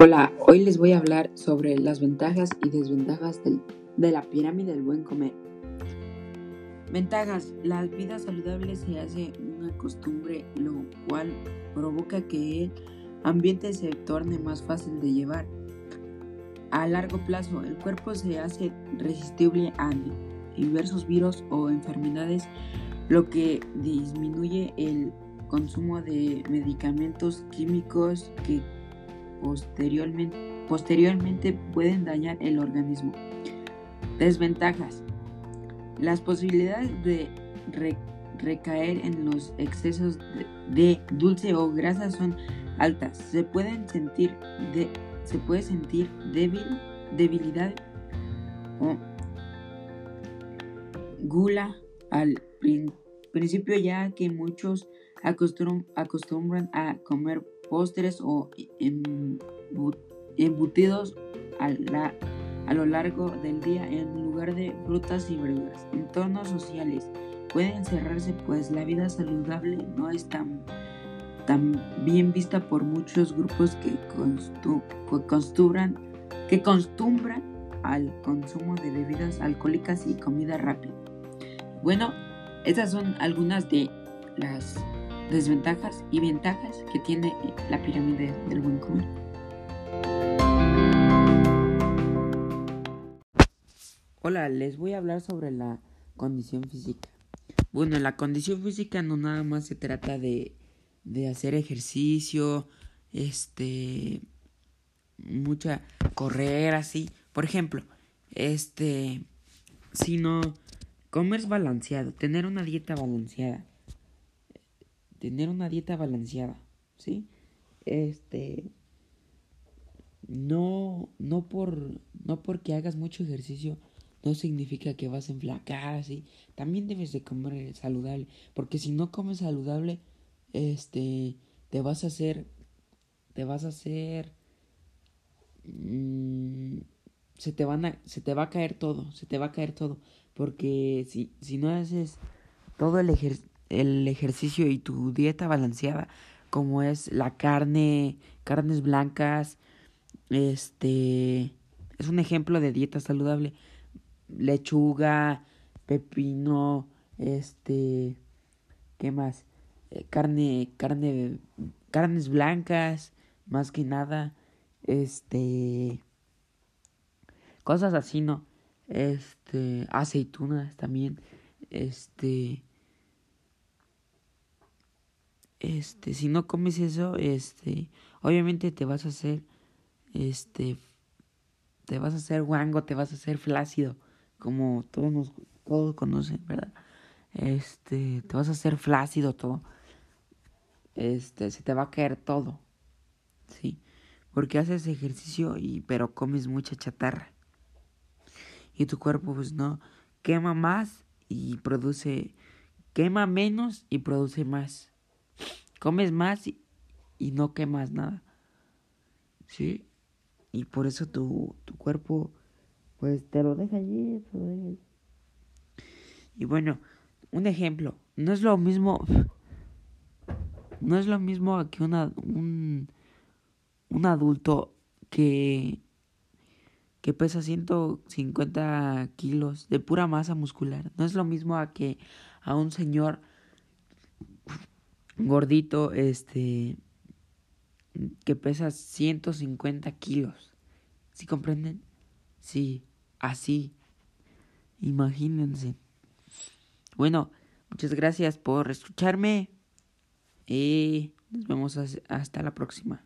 Hola, hoy les voy a hablar sobre las ventajas y desventajas de la pirámide del buen comer. Ventajas. La vida saludable se hace una costumbre, lo cual provoca que el ambiente se torne más fácil de llevar. A largo plazo, el cuerpo se hace resistible a diversos virus o enfermedades, lo que disminuye el consumo de medicamentos químicos que posteriormente, posteriormente pueden dañar el organismo. Desventajas. Las posibilidades de recaer en los excesos de, dulce o grasa son altas. Se pueden sentir de, se puede sentir débil, debilidad o gula al principio ya que muchos acostumbran a comer postres o embutidos a, lo largo del día en lugar de frutas y verduras. Entornos sociales pueden cerrarse pues la vida saludable no es tan, tan bien vista por muchos grupos que, costumbran al consumo de bebidas alcohólicas y comida rápida. Bueno, estas son algunas de las desventajas y ventajas que tiene la pirámide del buen comer. Hola, les voy a hablar sobre la condición física. Bueno, la condición física no nada más se trata de, de hacer ejercicio, este, mucha correr así. Por ejemplo, este, sino comer balanceado, tener una dieta balanceada tener una dieta balanceada, ¿sí? Este no no por no porque hagas mucho ejercicio no significa que vas a enflacar, ¿sí? También debes de comer saludable, porque si no comes saludable, este te vas a hacer te vas a hacer mm, se te van a se te va a caer todo, se te va a caer todo, porque si si no haces todo el ejercicio el ejercicio y tu dieta balanceada, como es la carne, carnes blancas, este, es un ejemplo de dieta saludable, lechuga, pepino, este, ¿qué más? Eh, carne, carne, carnes blancas, más que nada, este, cosas así, ¿no? Este, aceitunas también, este, este, si no comes eso, este, obviamente te vas a hacer, este, te vas a hacer guango, te vas a hacer flácido, como todos nos, todos conocen, ¿verdad? Este, te vas a hacer flácido todo. Este, se te va a caer todo. Sí, porque haces ejercicio y pero comes mucha chatarra. Y tu cuerpo pues no quema más y produce quema menos y produce más. Comes más y, no quemas nada. ¿Sí? Y por eso tu, tu cuerpo, pues te lo deja allí. Y bueno, un ejemplo. No es lo mismo. No es lo mismo que una, un, un adulto que, que pesa 150 kilos de pura masa muscular. No es lo mismo a que a un señor gordito, este, que pesa 150 kilos. ¿Sí comprenden? Sí, así. Imagínense. Bueno, muchas gracias por escucharme y nos vemos hasta la próxima.